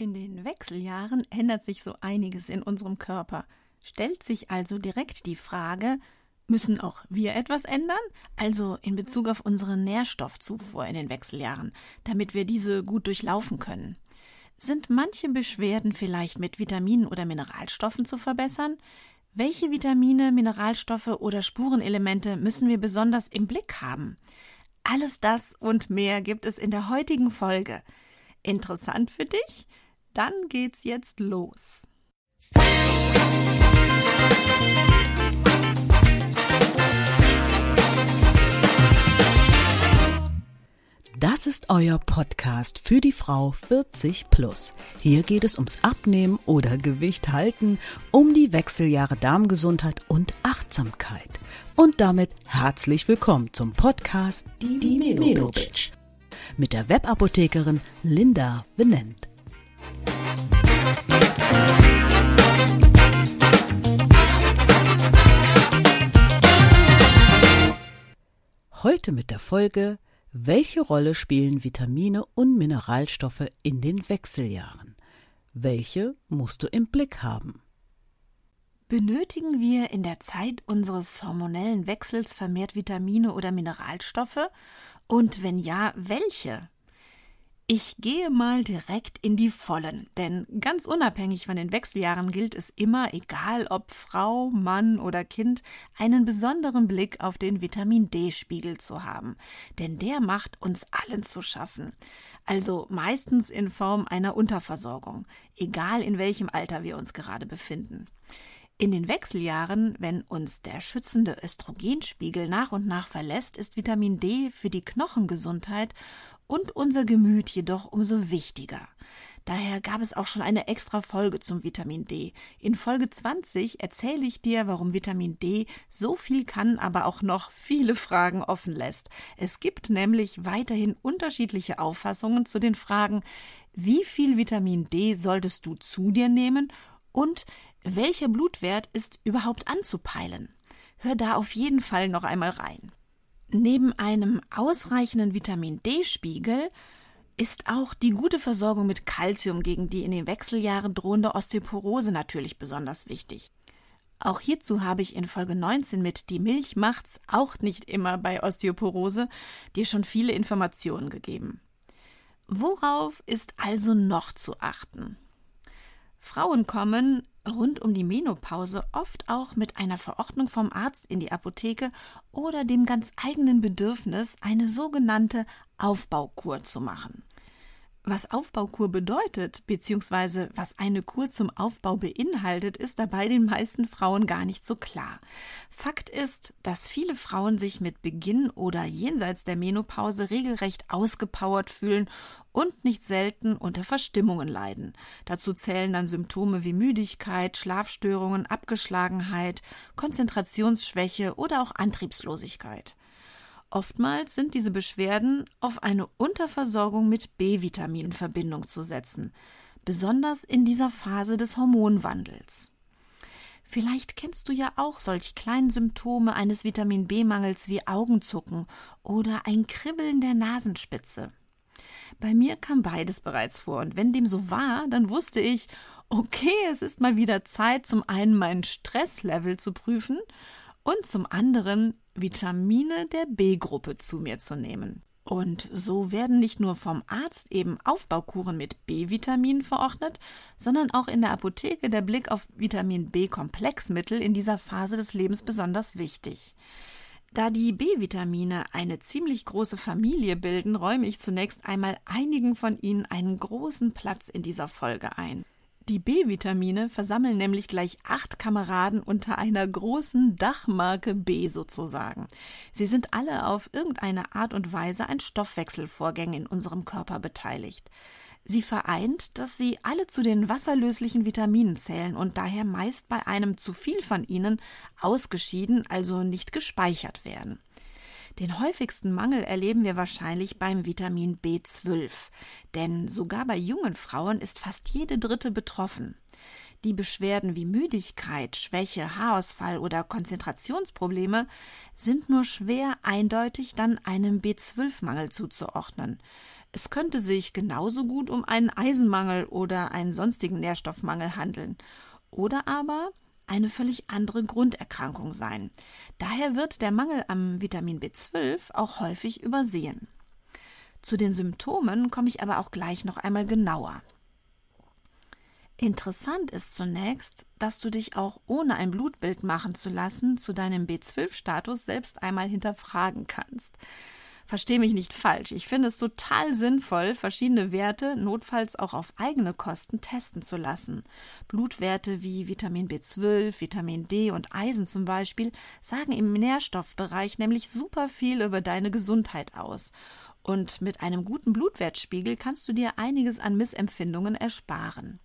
In den Wechseljahren ändert sich so einiges in unserem Körper. Stellt sich also direkt die Frage, müssen auch wir etwas ändern? Also in Bezug auf unsere Nährstoffzufuhr in den Wechseljahren, damit wir diese gut durchlaufen können. Sind manche Beschwerden vielleicht mit Vitaminen oder Mineralstoffen zu verbessern? Welche Vitamine, Mineralstoffe oder Spurenelemente müssen wir besonders im Blick haben? Alles das und mehr gibt es in der heutigen Folge. Interessant für dich? Dann geht's jetzt los. Das ist euer Podcast für die Frau 40 plus. Hier geht es ums Abnehmen oder Gewicht halten, um die Wechseljahre Darmgesundheit und Achtsamkeit. Und damit herzlich willkommen zum Podcast Die, die Bitch mit der Webapothekerin Linda Venent. Heute mit der Folge Welche Rolle spielen Vitamine und Mineralstoffe in den Wechseljahren? Welche musst du im Blick haben? Benötigen wir in der Zeit unseres hormonellen Wechsels vermehrt Vitamine oder Mineralstoffe? Und wenn ja, welche? Ich gehe mal direkt in die Vollen, denn ganz unabhängig von den Wechseljahren gilt es immer, egal ob Frau, Mann oder Kind, einen besonderen Blick auf den Vitamin D-Spiegel zu haben, denn der macht uns allen zu schaffen. Also meistens in Form einer Unterversorgung, egal in welchem Alter wir uns gerade befinden. In den Wechseljahren, wenn uns der schützende Östrogenspiegel nach und nach verlässt, ist Vitamin D für die Knochengesundheit und unser Gemüt jedoch umso wichtiger. Daher gab es auch schon eine extra Folge zum Vitamin D. In Folge 20 erzähle ich dir, warum Vitamin D so viel kann, aber auch noch viele Fragen offen lässt. Es gibt nämlich weiterhin unterschiedliche Auffassungen zu den Fragen, wie viel Vitamin D solltest du zu dir nehmen und welcher Blutwert ist überhaupt anzupeilen? Hör da auf jeden Fall noch einmal rein. Neben einem ausreichenden Vitamin D-Spiegel ist auch die gute Versorgung mit Kalzium gegen die in den Wechseljahren drohende Osteoporose natürlich besonders wichtig. Auch hierzu habe ich in Folge 19 mit Die Milch macht's auch nicht immer bei Osteoporose dir schon viele Informationen gegeben. Worauf ist also noch zu achten? Frauen kommen rund um die Menopause oft auch mit einer Verordnung vom Arzt in die Apotheke oder dem ganz eigenen Bedürfnis, eine sogenannte Aufbaukur zu machen. Was Aufbaukur bedeutet, beziehungsweise was eine Kur zum Aufbau beinhaltet, ist dabei den meisten Frauen gar nicht so klar. Fakt ist, dass viele Frauen sich mit Beginn oder jenseits der Menopause regelrecht ausgepowert fühlen und nicht selten unter Verstimmungen leiden. Dazu zählen dann Symptome wie Müdigkeit, Schlafstörungen, Abgeschlagenheit, Konzentrationsschwäche oder auch Antriebslosigkeit. Oftmals sind diese Beschwerden auf eine Unterversorgung mit B-Vitamin in Verbindung zu setzen, besonders in dieser Phase des Hormonwandels. Vielleicht kennst du ja auch solch kleine Symptome eines Vitamin B-Mangels wie Augenzucken oder ein Kribbeln der Nasenspitze. Bei mir kam beides bereits vor, und wenn dem so war, dann wusste ich, okay, es ist mal wieder Zeit, zum einen mein Stresslevel zu prüfen und zum anderen Vitamine der B-Gruppe zu mir zu nehmen. Und so werden nicht nur vom Arzt eben Aufbaukuren mit B-Vitaminen verordnet, sondern auch in der Apotheke der Blick auf Vitamin B-Komplexmittel in dieser Phase des Lebens besonders wichtig. Da die B-Vitamine eine ziemlich große Familie bilden, räume ich zunächst einmal einigen von ihnen einen großen Platz in dieser Folge ein. Die B-Vitamine versammeln nämlich gleich acht Kameraden unter einer großen Dachmarke B sozusagen. Sie sind alle auf irgendeine Art und Weise an Stoffwechselvorgängen in unserem Körper beteiligt. Sie vereint, dass sie alle zu den wasserlöslichen Vitaminen zählen und daher meist bei einem zu viel von ihnen ausgeschieden, also nicht gespeichert werden. Den häufigsten Mangel erleben wir wahrscheinlich beim Vitamin B12, denn sogar bei jungen Frauen ist fast jede dritte betroffen. Die Beschwerden wie Müdigkeit, Schwäche, Haarausfall oder Konzentrationsprobleme sind nur schwer eindeutig dann einem B12-Mangel zuzuordnen. Es könnte sich genauso gut um einen Eisenmangel oder einen sonstigen Nährstoffmangel handeln. Oder aber eine völlig andere Grunderkrankung sein. Daher wird der Mangel am Vitamin B12 auch häufig übersehen. Zu den Symptomen komme ich aber auch gleich noch einmal genauer. Interessant ist zunächst, dass du dich auch ohne ein Blutbild machen zu lassen zu deinem B12-Status selbst einmal hinterfragen kannst. Versteh mich nicht falsch. Ich finde es total sinnvoll, verschiedene Werte notfalls auch auf eigene Kosten testen zu lassen. Blutwerte wie Vitamin B12, Vitamin D und Eisen zum Beispiel sagen im Nährstoffbereich nämlich super viel über deine Gesundheit aus. Und mit einem guten Blutwertspiegel kannst du dir einiges an Missempfindungen ersparen.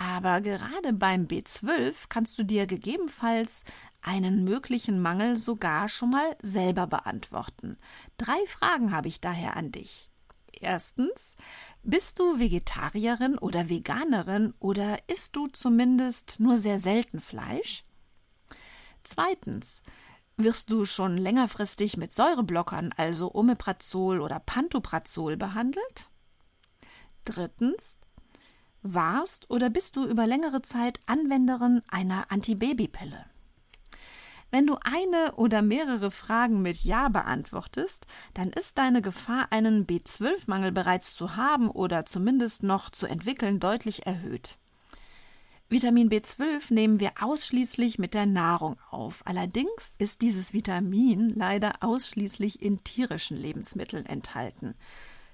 Aber gerade beim B12 kannst du dir gegebenenfalls einen möglichen Mangel sogar schon mal selber beantworten. Drei Fragen habe ich daher an dich. Erstens, bist du Vegetarierin oder Veganerin oder isst du zumindest nur sehr selten Fleisch? Zweitens, wirst du schon längerfristig mit Säureblockern, also Omeprazol oder Pantoprazol behandelt? Drittens, warst oder bist du über längere Zeit Anwenderin einer Antibabypille? Wenn du eine oder mehrere Fragen mit Ja beantwortest, dann ist deine Gefahr, einen B12-Mangel bereits zu haben oder zumindest noch zu entwickeln, deutlich erhöht. Vitamin B12 nehmen wir ausschließlich mit der Nahrung auf. Allerdings ist dieses Vitamin leider ausschließlich in tierischen Lebensmitteln enthalten.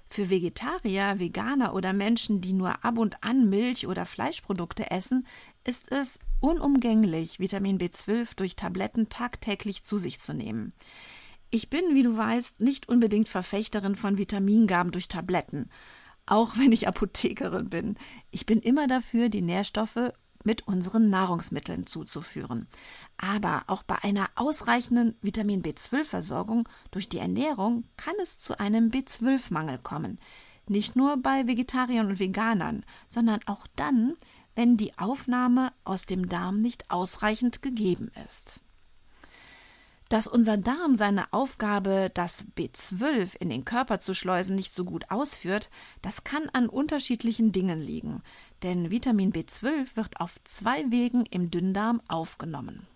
Für Vegetarier, Veganer oder Menschen, die nur ab und an Milch oder Fleischprodukte essen, ist es unumgänglich, Vitamin B12 durch Tabletten tagtäglich zu sich zu nehmen. Ich bin, wie du weißt, nicht unbedingt Verfechterin von Vitamingaben durch Tabletten, auch wenn ich Apothekerin bin. Ich bin immer dafür, die Nährstoffe mit unseren Nahrungsmitteln zuzuführen. Aber auch bei einer ausreichenden Vitamin B12-Versorgung durch die Ernährung kann es zu einem B12-Mangel kommen. Nicht nur bei Vegetariern und Veganern, sondern auch dann, wenn die Aufnahme aus dem Darm nicht ausreichend gegeben ist. Dass unser Darm seine Aufgabe, das B12 in den Körper zu schleusen, nicht so gut ausführt, das kann an unterschiedlichen Dingen liegen, denn Vitamin B12 wird auf zwei Wegen im Dünndarm aufgenommen.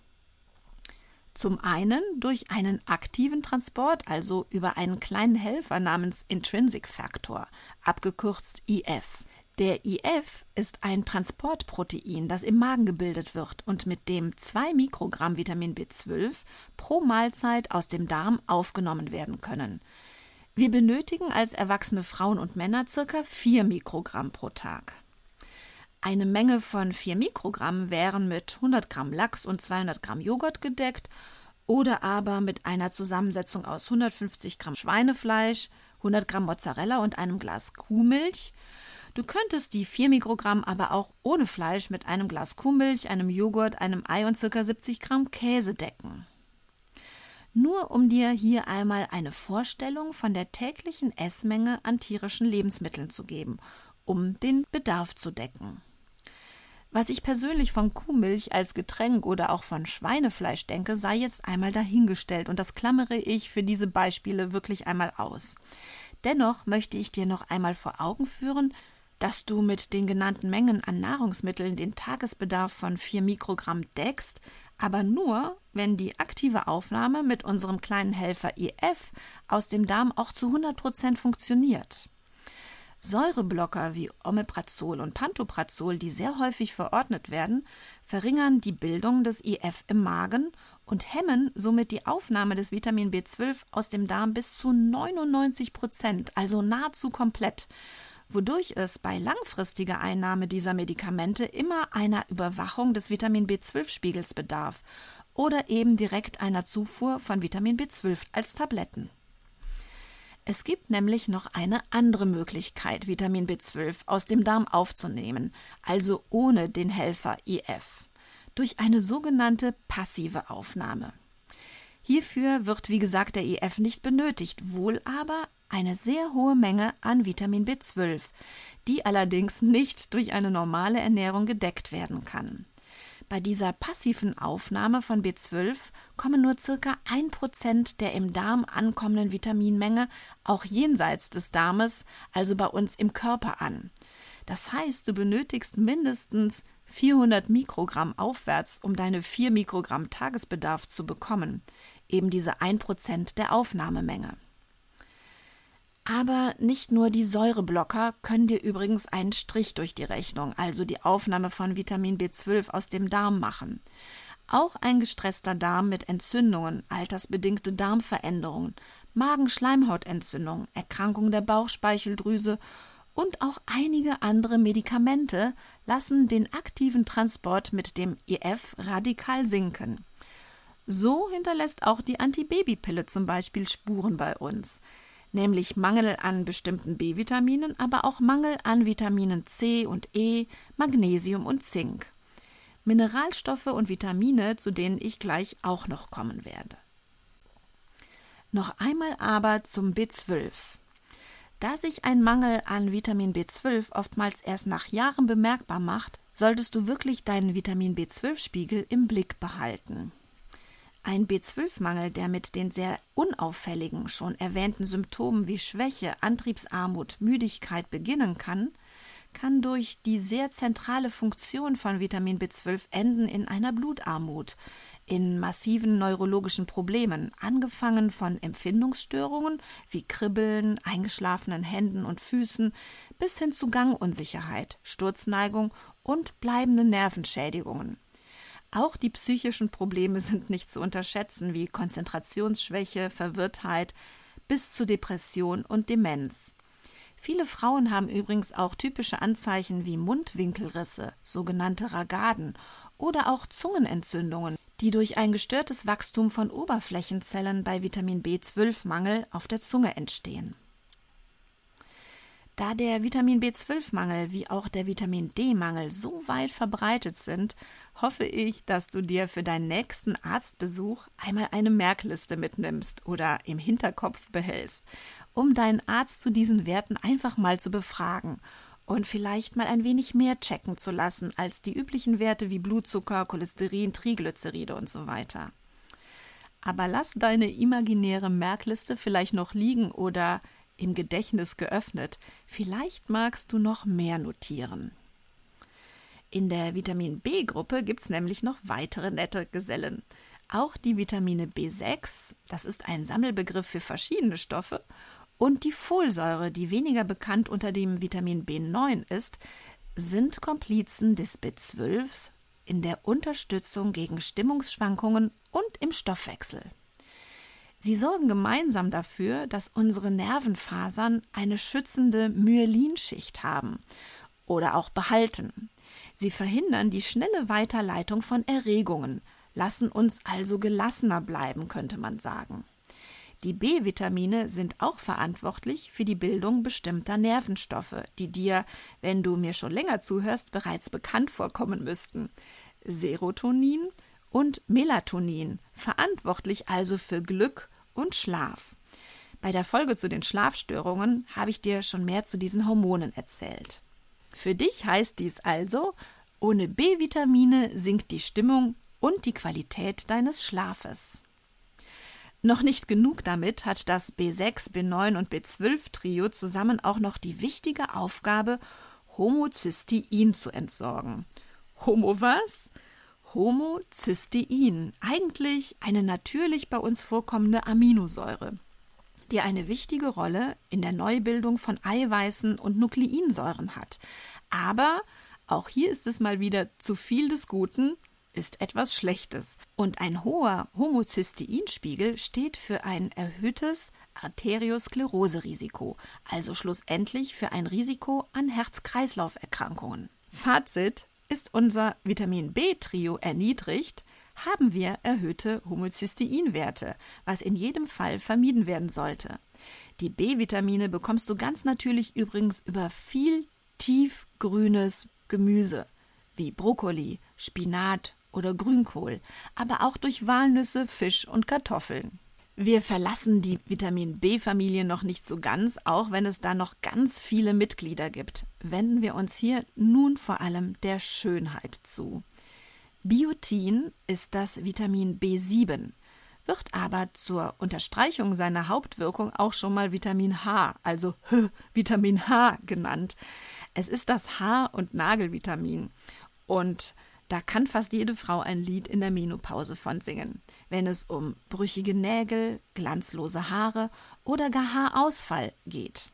Zum einen durch einen aktiven Transport, also über einen kleinen Helfer namens Intrinsic Factor, abgekürzt IF. Der IF ist ein Transportprotein, das im Magen gebildet wird und mit dem 2 Mikrogramm Vitamin B12 pro Mahlzeit aus dem Darm aufgenommen werden können. Wir benötigen als erwachsene Frauen und Männer circa 4 Mikrogramm pro Tag. Eine Menge von 4 Mikrogramm wären mit 100 Gramm Lachs und 200 Gramm Joghurt gedeckt oder aber mit einer Zusammensetzung aus 150 Gramm Schweinefleisch, 100 Gramm Mozzarella und einem Glas Kuhmilch Du könntest die 4 Mikrogramm aber auch ohne Fleisch mit einem Glas Kuhmilch, einem Joghurt, einem Ei und ca. 70 Gramm Käse decken. Nur um dir hier einmal eine Vorstellung von der täglichen Essmenge an tierischen Lebensmitteln zu geben, um den Bedarf zu decken. Was ich persönlich von Kuhmilch als Getränk oder auch von Schweinefleisch denke, sei jetzt einmal dahingestellt und das klammere ich für diese Beispiele wirklich einmal aus. Dennoch möchte ich dir noch einmal vor Augen führen, dass du mit den genannten Mengen an Nahrungsmitteln den Tagesbedarf von 4 Mikrogramm deckst, aber nur, wenn die aktive Aufnahme mit unserem kleinen Helfer IF aus dem Darm auch zu 100 Prozent funktioniert. Säureblocker wie Omeprazol und Pantoprazol, die sehr häufig verordnet werden, verringern die Bildung des IF im Magen und hemmen somit die Aufnahme des Vitamin B12 aus dem Darm bis zu 99 Prozent, also nahezu komplett wodurch es bei langfristiger Einnahme dieser Medikamente immer einer Überwachung des Vitamin B12-Spiegels bedarf oder eben direkt einer Zufuhr von Vitamin B12 als Tabletten. Es gibt nämlich noch eine andere Möglichkeit, Vitamin B12 aus dem Darm aufzunehmen, also ohne den Helfer IF, durch eine sogenannte passive Aufnahme. Hierfür wird, wie gesagt, der IF nicht benötigt, wohl aber eine sehr hohe Menge an Vitamin B12, die allerdings nicht durch eine normale Ernährung gedeckt werden kann. Bei dieser passiven Aufnahme von B12 kommen nur circa 1% der im Darm ankommenden Vitaminmenge auch jenseits des Darmes, also bei uns im Körper an. Das heißt, du benötigst mindestens 400 Mikrogramm aufwärts, um deine 4 Mikrogramm Tagesbedarf zu bekommen, eben diese 1% der Aufnahmemenge. Aber nicht nur die Säureblocker können dir übrigens einen Strich durch die Rechnung, also die Aufnahme von Vitamin B12 aus dem Darm machen. Auch ein gestresster Darm mit Entzündungen, altersbedingte Darmveränderungen, Magenschleimhautentzündung, Erkrankung der Bauchspeicheldrüse und auch einige andere Medikamente lassen den aktiven Transport mit dem IF radikal sinken. So hinterlässt auch die Antibabypille zum Beispiel Spuren bei uns nämlich Mangel an bestimmten B-Vitaminen, aber auch Mangel an Vitaminen C und E, Magnesium und Zink. Mineralstoffe und Vitamine, zu denen ich gleich auch noch kommen werde. Noch einmal aber zum B12. Da sich ein Mangel an Vitamin B12 oftmals erst nach Jahren bemerkbar macht, solltest du wirklich deinen Vitamin B12-Spiegel im Blick behalten. Ein B12-Mangel, der mit den sehr unauffälligen, schon erwähnten Symptomen wie Schwäche, Antriebsarmut, Müdigkeit beginnen kann, kann durch die sehr zentrale Funktion von Vitamin B12 enden in einer Blutarmut, in massiven neurologischen Problemen, angefangen von Empfindungsstörungen wie Kribbeln, eingeschlafenen Händen und Füßen bis hin zu Gangunsicherheit, Sturzneigung und bleibenden Nervenschädigungen. Auch die psychischen Probleme sind nicht zu unterschätzen, wie Konzentrationsschwäche, Verwirrtheit bis zu Depression und Demenz. Viele Frauen haben übrigens auch typische Anzeichen wie Mundwinkelrisse, sogenannte Ragaden oder auch Zungenentzündungen, die durch ein gestörtes Wachstum von Oberflächenzellen bei Vitamin B12-Mangel auf der Zunge entstehen. Da der Vitamin B12-Mangel wie auch der Vitamin D-Mangel so weit verbreitet sind, hoffe ich, dass du dir für deinen nächsten Arztbesuch einmal eine Merkliste mitnimmst oder im Hinterkopf behältst, um deinen Arzt zu diesen Werten einfach mal zu befragen und vielleicht mal ein wenig mehr checken zu lassen als die üblichen Werte wie Blutzucker, Cholesterin, Triglyceride und so weiter. Aber lass deine imaginäre Merkliste vielleicht noch liegen oder im Gedächtnis geöffnet. Vielleicht magst du noch mehr notieren. In der Vitamin B-Gruppe gibt es nämlich noch weitere nette Gesellen. Auch die Vitamine B6, das ist ein Sammelbegriff für verschiedene Stoffe, und die Folsäure, die weniger bekannt unter dem Vitamin B9 ist, sind Komplizen des B12 in der Unterstützung gegen Stimmungsschwankungen und im Stoffwechsel. Sie sorgen gemeinsam dafür, dass unsere Nervenfasern eine schützende Myelinschicht haben oder auch behalten. Sie verhindern die schnelle Weiterleitung von Erregungen, lassen uns also gelassener bleiben, könnte man sagen. Die B-Vitamine sind auch verantwortlich für die Bildung bestimmter Nervenstoffe, die dir, wenn du mir schon länger zuhörst, bereits bekannt vorkommen müssten. Serotonin und Melatonin, verantwortlich also für Glück und Schlaf. Bei der Folge zu den Schlafstörungen habe ich dir schon mehr zu diesen Hormonen erzählt. Für dich heißt dies also, ohne B-Vitamine sinkt die Stimmung und die Qualität deines Schlafes. Noch nicht genug damit hat das B6, B9 und B12-Trio zusammen auch noch die wichtige Aufgabe, Homozystein zu entsorgen. Homo was? Homozystein, eigentlich eine natürlich bei uns vorkommende Aminosäure, die eine wichtige Rolle in der Neubildung von Eiweißen und Nukleinsäuren hat, aber auch hier ist es mal wieder zu viel des Guten ist etwas Schlechtes. Und ein hoher Homozysteinspiegel steht für ein erhöhtes Arterioskleroserisiko, also schlussendlich für ein Risiko an Herz-Kreislauf-Erkrankungen. Fazit: Ist unser Vitamin B-Trio erniedrigt, haben wir erhöhte Homozysteinwerte, was in jedem Fall vermieden werden sollte. Die B-Vitamine bekommst du ganz natürlich übrigens über viel tiefgrünes Gemüse wie Brokkoli, Spinat oder Grünkohl, aber auch durch Walnüsse, Fisch und Kartoffeln. Wir verlassen die Vitamin B-Familie noch nicht so ganz, auch wenn es da noch ganz viele Mitglieder gibt. Wenden wir uns hier nun vor allem der Schönheit zu. Biotin ist das Vitamin B7, wird aber zur Unterstreichung seiner Hauptwirkung auch schon mal Vitamin H, also H, Vitamin H genannt. Es ist das Haar- und Nagelvitamin und da kann fast jede Frau ein Lied in der Menopause von singen, wenn es um brüchige Nägel, glanzlose Haare oder gar Haarausfall geht.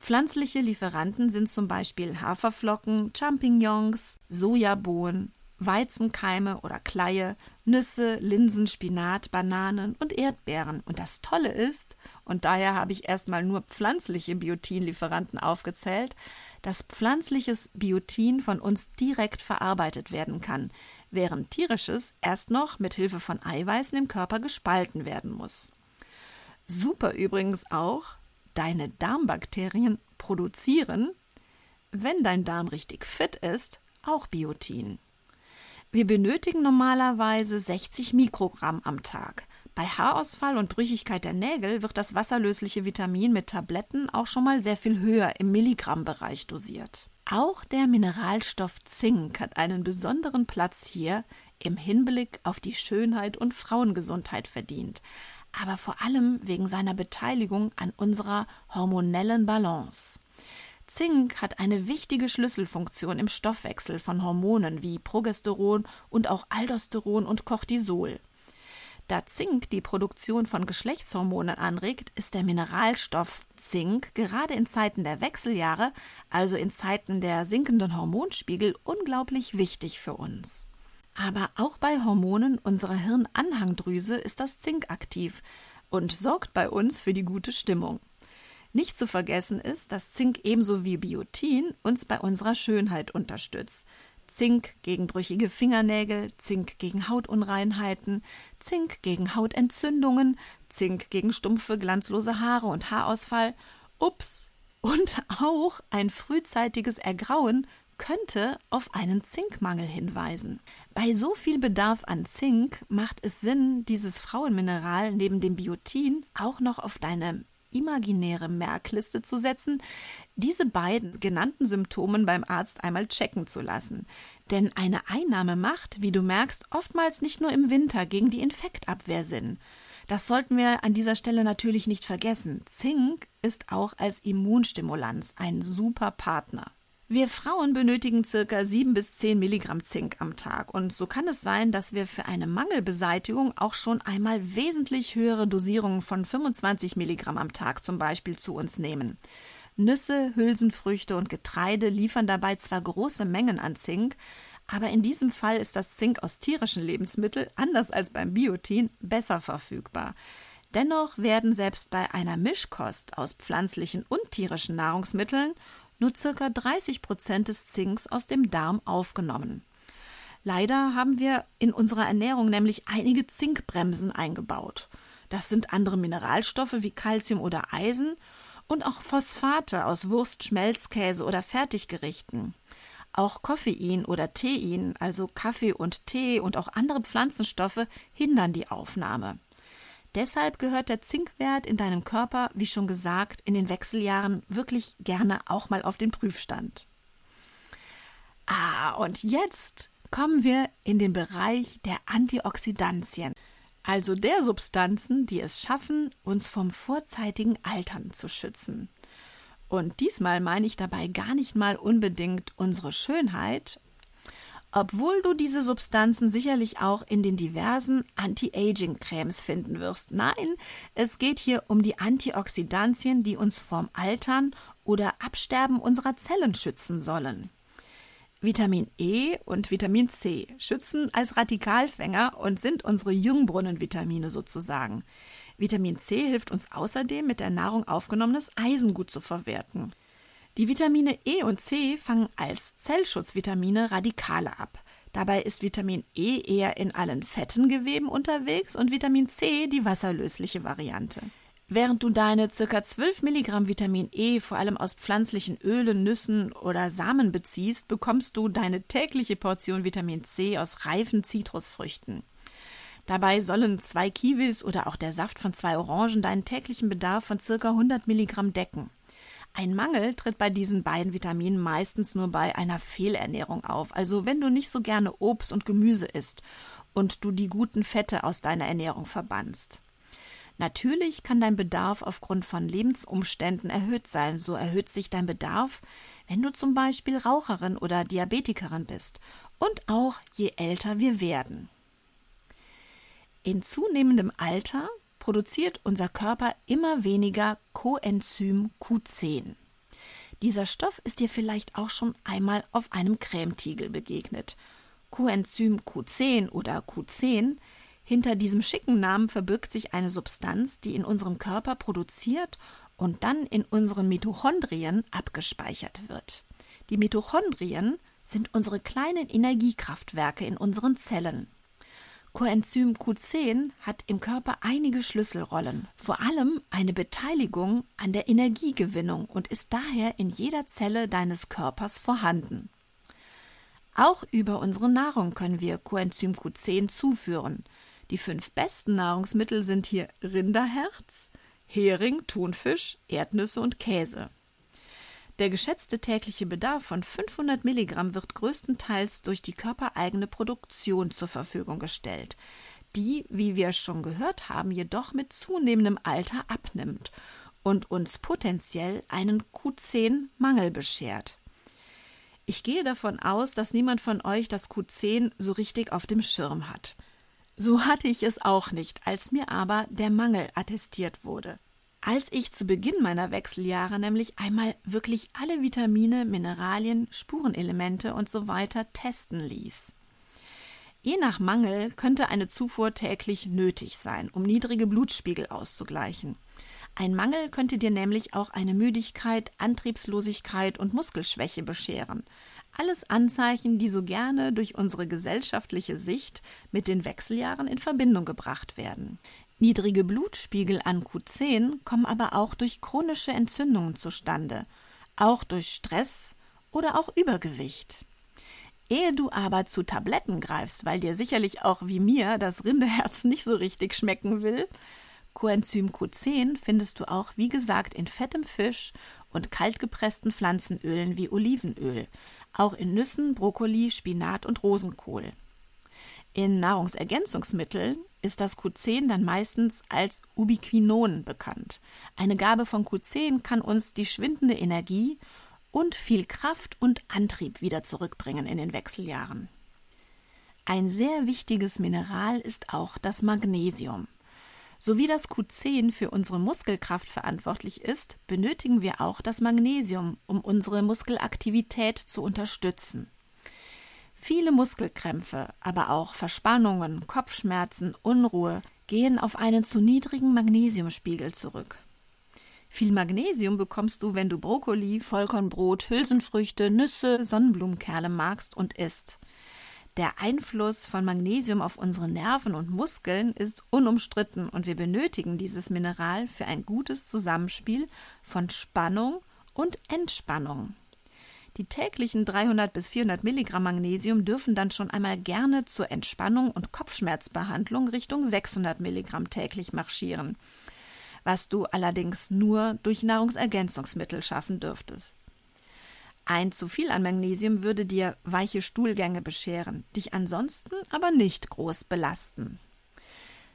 Pflanzliche Lieferanten sind zum Beispiel Haferflocken, Champignons, Sojabohnen, Weizenkeime oder Kleie, Nüsse, Linsen, Spinat, Bananen und Erdbeeren. Und das Tolle ist, und daher habe ich erstmal nur pflanzliche Biotinlieferanten aufgezählt, dass pflanzliches Biotin von uns direkt verarbeitet werden kann, während tierisches erst noch mit Hilfe von Eiweißen im Körper gespalten werden muss. Super übrigens auch, deine Darmbakterien produzieren, wenn dein Darm richtig fit ist, auch Biotin. Wir benötigen normalerweise 60 Mikrogramm am Tag. Bei Haarausfall und Brüchigkeit der Nägel wird das wasserlösliche Vitamin mit Tabletten auch schon mal sehr viel höher im Milligrammbereich dosiert. Auch der Mineralstoff Zink hat einen besonderen Platz hier im Hinblick auf die Schönheit und Frauengesundheit verdient, aber vor allem wegen seiner Beteiligung an unserer hormonellen Balance. Zink hat eine wichtige Schlüsselfunktion im Stoffwechsel von Hormonen wie Progesteron und auch Aldosteron und Cortisol. Da Zink die Produktion von Geschlechtshormonen anregt, ist der Mineralstoff Zink gerade in Zeiten der Wechseljahre, also in Zeiten der sinkenden Hormonspiegel, unglaublich wichtig für uns. Aber auch bei Hormonen unserer Hirnanhangdrüse ist das Zink aktiv und sorgt bei uns für die gute Stimmung. Nicht zu vergessen ist, dass Zink ebenso wie Biotin uns bei unserer Schönheit unterstützt. Zink gegen brüchige Fingernägel, Zink gegen Hautunreinheiten, Zink gegen Hautentzündungen, Zink gegen stumpfe, glanzlose Haare und Haarausfall. Ups! Und auch ein frühzeitiges Ergrauen könnte auf einen Zinkmangel hinweisen. Bei so viel Bedarf an Zink macht es Sinn, dieses Frauenmineral neben dem Biotin auch noch auf deine imaginäre Merkliste zu setzen, diese beiden genannten Symptomen beim Arzt einmal checken zu lassen. Denn eine Einnahme macht, wie du merkst, oftmals nicht nur im Winter gegen die Infektabwehr Sinn. Das sollten wir an dieser Stelle natürlich nicht vergessen. Zink ist auch als Immunstimulanz ein super Partner. Wir Frauen benötigen circa 7 bis 10 Milligramm Zink am Tag und so kann es sein, dass wir für eine Mangelbeseitigung auch schon einmal wesentlich höhere Dosierungen von 25 Milligramm am Tag zum Beispiel zu uns nehmen. Nüsse, Hülsenfrüchte und Getreide liefern dabei zwar große Mengen an Zink, aber in diesem Fall ist das Zink aus tierischen Lebensmitteln, anders als beim Biotin, besser verfügbar. Dennoch werden selbst bei einer Mischkost aus pflanzlichen und tierischen Nahrungsmitteln nur ca. 30 Prozent des Zinks aus dem Darm aufgenommen. Leider haben wir in unserer Ernährung nämlich einige Zinkbremsen eingebaut. Das sind andere Mineralstoffe wie Calcium oder Eisen und auch Phosphate aus Wurst, Schmelzkäse oder Fertiggerichten. Auch Koffein oder Tein, also Kaffee und Tee und auch andere Pflanzenstoffe hindern die Aufnahme. Deshalb gehört der Zinkwert in deinem Körper, wie schon gesagt, in den Wechseljahren wirklich gerne auch mal auf den Prüfstand. Ah, und jetzt kommen wir in den Bereich der Antioxidantien, also der Substanzen, die es schaffen, uns vom vorzeitigen Altern zu schützen. Und diesmal meine ich dabei gar nicht mal unbedingt unsere Schönheit obwohl du diese Substanzen sicherlich auch in den diversen Anti-Aging-Cremes finden wirst. Nein, es geht hier um die Antioxidantien, die uns vorm Altern oder Absterben unserer Zellen schützen sollen. Vitamin E und Vitamin C schützen als Radikalfänger und sind unsere Jungbrunnenvitamine sozusagen. Vitamin C hilft uns außerdem, mit der Nahrung aufgenommenes Eisen gut zu verwerten. Die Vitamine E und C fangen als Zellschutzvitamine Radikale ab. Dabei ist Vitamin E eher in allen fetten Geweben unterwegs und Vitamin C die wasserlösliche Variante. Während du deine ca. 12 Milligramm Vitamin E vor allem aus pflanzlichen Ölen, Nüssen oder Samen beziehst, bekommst du deine tägliche Portion Vitamin C aus reifen Zitrusfrüchten. Dabei sollen zwei Kiwis oder auch der Saft von zwei Orangen deinen täglichen Bedarf von ca. 100 Milligramm decken. Ein Mangel tritt bei diesen beiden Vitaminen meistens nur bei einer Fehlernährung auf, also wenn du nicht so gerne Obst und Gemüse isst und du die guten Fette aus deiner Ernährung verbannst. Natürlich kann dein Bedarf aufgrund von Lebensumständen erhöht sein. So erhöht sich dein Bedarf, wenn du zum Beispiel Raucherin oder Diabetikerin bist und auch je älter wir werden. In zunehmendem Alter produziert unser Körper immer weniger Coenzym Q10. Dieser Stoff ist dir vielleicht auch schon einmal auf einem Cremetiegel begegnet. Coenzym Q10 oder Q10 hinter diesem schicken Namen verbirgt sich eine Substanz, die in unserem Körper produziert und dann in unseren Mitochondrien abgespeichert wird. Die Mitochondrien sind unsere kleinen Energiekraftwerke in unseren Zellen. Coenzym Q10 hat im Körper einige Schlüsselrollen, vor allem eine Beteiligung an der Energiegewinnung und ist daher in jeder Zelle deines Körpers vorhanden. Auch über unsere Nahrung können wir Coenzym Q10 zuführen. Die fünf besten Nahrungsmittel sind hier Rinderherz, Hering, Thunfisch, Erdnüsse und Käse. Der geschätzte tägliche Bedarf von 500 Milligramm wird größtenteils durch die körpereigene Produktion zur Verfügung gestellt, die, wie wir schon gehört haben, jedoch mit zunehmendem Alter abnimmt und uns potenziell einen Q10-Mangel beschert. Ich gehe davon aus, dass niemand von euch das Q10 so richtig auf dem Schirm hat. So hatte ich es auch nicht, als mir aber der Mangel attestiert wurde als ich zu Beginn meiner Wechseljahre nämlich einmal wirklich alle Vitamine, Mineralien, Spurenelemente und so weiter testen ließ. Je nach Mangel könnte eine Zufuhr täglich nötig sein, um niedrige Blutspiegel auszugleichen. Ein Mangel könnte dir nämlich auch eine Müdigkeit, Antriebslosigkeit und Muskelschwäche bescheren. Alles Anzeichen, die so gerne durch unsere gesellschaftliche Sicht mit den Wechseljahren in Verbindung gebracht werden. Niedrige Blutspiegel an Q10 kommen aber auch durch chronische Entzündungen zustande, auch durch Stress oder auch Übergewicht. Ehe du aber zu Tabletten greifst, weil dir sicherlich auch wie mir das Rindeherz nicht so richtig schmecken will, Coenzym Q10 findest du auch, wie gesagt, in fettem Fisch und kaltgepressten Pflanzenölen wie Olivenöl, auch in Nüssen, Brokkoli, Spinat und Rosenkohl. In Nahrungsergänzungsmitteln ist das Q10 dann meistens als Ubiquinon bekannt. Eine Gabe von Q10 kann uns die schwindende Energie und viel Kraft und Antrieb wieder zurückbringen in den Wechseljahren. Ein sehr wichtiges Mineral ist auch das Magnesium. So wie das Q10 für unsere Muskelkraft verantwortlich ist, benötigen wir auch das Magnesium, um unsere Muskelaktivität zu unterstützen. Viele Muskelkrämpfe, aber auch Verspannungen, Kopfschmerzen, Unruhe gehen auf einen zu niedrigen Magnesiumspiegel zurück. Viel Magnesium bekommst du, wenn du Brokkoli, Vollkornbrot, Hülsenfrüchte, Nüsse, Sonnenblumenkerle magst und isst. Der Einfluss von Magnesium auf unsere Nerven und Muskeln ist unumstritten und wir benötigen dieses Mineral für ein gutes Zusammenspiel von Spannung und Entspannung. Die täglichen 300 bis 400 Milligramm Magnesium dürfen dann schon einmal gerne zur Entspannung und Kopfschmerzbehandlung Richtung 600 Milligramm täglich marschieren, was du allerdings nur durch Nahrungsergänzungsmittel schaffen dürftest. Ein zu viel an Magnesium würde dir weiche Stuhlgänge bescheren, dich ansonsten aber nicht groß belasten.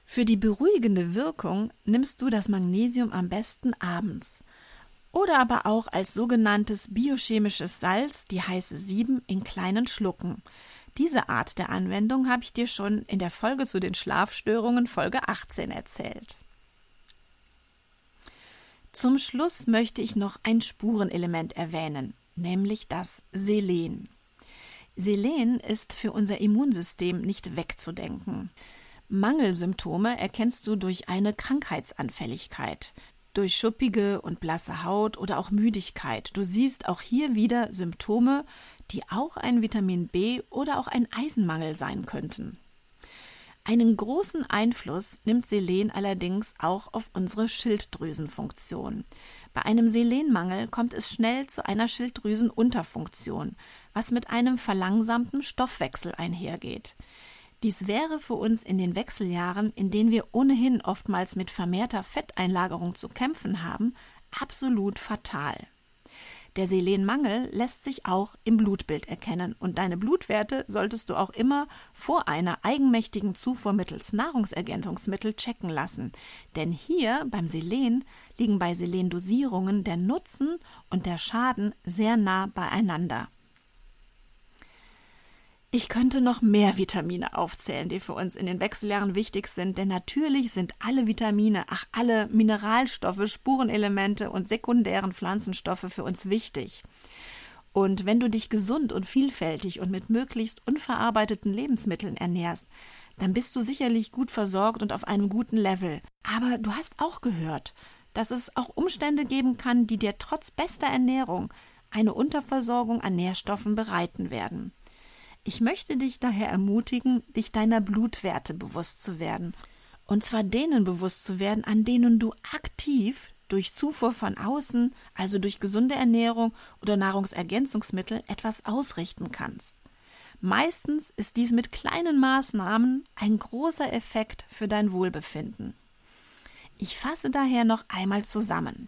Für die beruhigende Wirkung nimmst du das Magnesium am besten abends oder aber auch als sogenanntes biochemisches Salz, die heiße 7, in kleinen Schlucken. Diese Art der Anwendung habe ich dir schon in der Folge zu den Schlafstörungen Folge 18 erzählt. Zum Schluss möchte ich noch ein Spurenelement erwähnen, nämlich das Selen. Selen ist für unser Immunsystem nicht wegzudenken. Mangelsymptome erkennst du durch eine Krankheitsanfälligkeit, durch schuppige und blasse Haut oder auch Müdigkeit. Du siehst auch hier wieder Symptome, die auch ein Vitamin B oder auch ein Eisenmangel sein könnten. Einen großen Einfluss nimmt Selen allerdings auch auf unsere Schilddrüsenfunktion. Bei einem Selenmangel kommt es schnell zu einer Schilddrüsenunterfunktion, was mit einem verlangsamten Stoffwechsel einhergeht. Dies wäre für uns in den Wechseljahren, in denen wir ohnehin oftmals mit vermehrter Fetteinlagerung zu kämpfen haben, absolut fatal. Der Selenmangel lässt sich auch im Blutbild erkennen und deine Blutwerte solltest du auch immer vor einer eigenmächtigen Zufuhr mittels Nahrungsergänzungsmittel checken lassen. Denn hier beim Selen liegen bei Selendosierungen der Nutzen und der Schaden sehr nah beieinander. Ich könnte noch mehr Vitamine aufzählen, die für uns in den Wechseljahren wichtig sind, denn natürlich sind alle Vitamine, ach alle Mineralstoffe, Spurenelemente und sekundären Pflanzenstoffe für uns wichtig. Und wenn du dich gesund und vielfältig und mit möglichst unverarbeiteten Lebensmitteln ernährst, dann bist du sicherlich gut versorgt und auf einem guten Level. Aber du hast auch gehört, dass es auch Umstände geben kann, die dir trotz bester Ernährung eine Unterversorgung an Nährstoffen bereiten werden. Ich möchte dich daher ermutigen, dich deiner Blutwerte bewusst zu werden. Und zwar denen bewusst zu werden, an denen du aktiv durch Zufuhr von außen, also durch gesunde Ernährung oder Nahrungsergänzungsmittel, etwas ausrichten kannst. Meistens ist dies mit kleinen Maßnahmen ein großer Effekt für dein Wohlbefinden. Ich fasse daher noch einmal zusammen.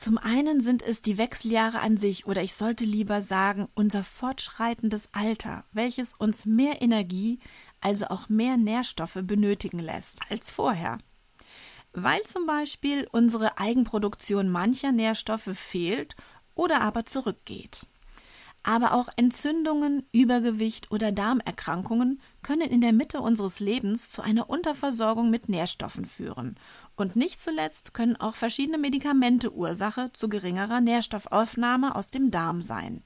Zum einen sind es die Wechseljahre an sich oder ich sollte lieber sagen unser fortschreitendes Alter, welches uns mehr Energie, also auch mehr Nährstoffe benötigen lässt als vorher. Weil zum Beispiel unsere Eigenproduktion mancher Nährstoffe fehlt oder aber zurückgeht. Aber auch Entzündungen, Übergewicht oder Darmerkrankungen können in der Mitte unseres Lebens zu einer Unterversorgung mit Nährstoffen führen und nicht zuletzt können auch verschiedene Medikamente Ursache zu geringerer Nährstoffaufnahme aus dem Darm sein.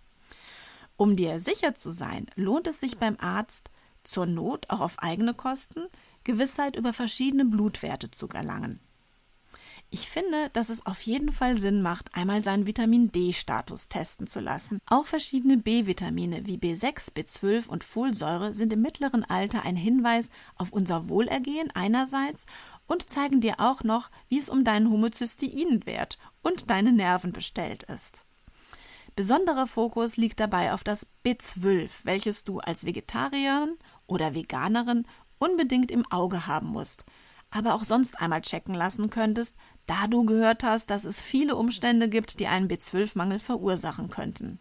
Um dir sicher zu sein, lohnt es sich beim Arzt, zur Not auch auf eigene Kosten, Gewissheit über verschiedene Blutwerte zu erlangen. Ich finde, dass es auf jeden Fall Sinn macht, einmal seinen Vitamin D-Status testen zu lassen. Auch verschiedene B-Vitamine wie B6, B12 und Folsäure sind im mittleren Alter ein Hinweis auf unser Wohlergehen einerseits und zeigen dir auch noch, wie es um deinen Homozysteinwert und deine Nerven bestellt ist. Besonderer Fokus liegt dabei auf das B12, welches du als Vegetarierin oder Veganerin unbedingt im Auge haben musst, aber auch sonst einmal checken lassen könntest, da du gehört hast, dass es viele Umstände gibt, die einen B12-Mangel verursachen könnten.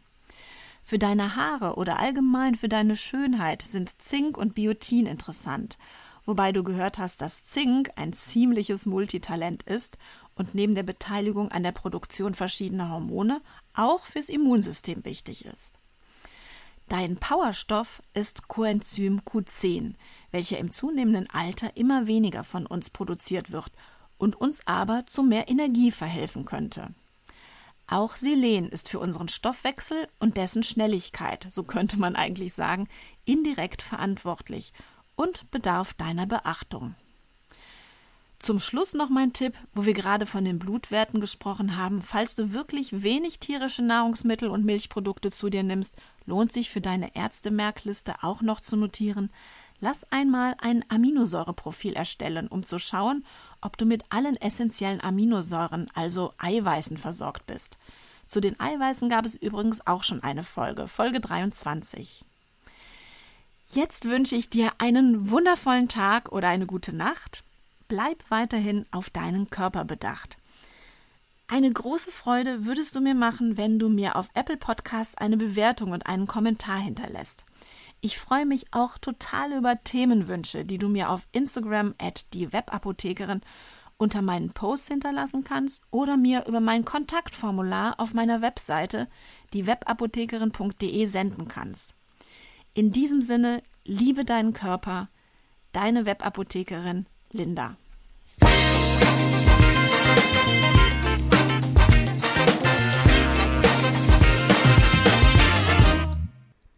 Für deine Haare oder allgemein für deine Schönheit sind Zink und Biotin interessant, wobei du gehört hast, dass Zink ein ziemliches Multitalent ist und neben der Beteiligung an der Produktion verschiedener Hormone auch fürs Immunsystem wichtig ist. Dein Powerstoff ist Coenzym Q10, welcher im zunehmenden Alter immer weniger von uns produziert wird und uns aber zu mehr Energie verhelfen könnte. Auch Selen ist für unseren Stoffwechsel und dessen Schnelligkeit, so könnte man eigentlich sagen, indirekt verantwortlich und bedarf deiner Beachtung. Zum Schluss noch mein Tipp, wo wir gerade von den Blutwerten gesprochen haben. Falls du wirklich wenig tierische Nahrungsmittel und Milchprodukte zu dir nimmst, lohnt sich für deine Ärztemerkliste auch noch zu notieren, lass einmal ein Aminosäureprofil erstellen, um zu schauen, ob du mit allen essentiellen Aminosäuren, also Eiweißen, versorgt bist. Zu den Eiweißen gab es übrigens auch schon eine Folge, Folge 23. Jetzt wünsche ich dir einen wundervollen Tag oder eine gute Nacht. Bleib weiterhin auf deinen Körper bedacht. Eine große Freude würdest du mir machen, wenn du mir auf Apple Podcasts eine Bewertung und einen Kommentar hinterlässt. Ich freue mich auch total über Themenwünsche, die du mir auf Instagram at die Webapothekerin unter meinen Posts hinterlassen kannst oder mir über mein Kontaktformular auf meiner Webseite diewebapothekerin.de senden kannst. In diesem Sinne, liebe deinen Körper, deine Webapothekerin Linda.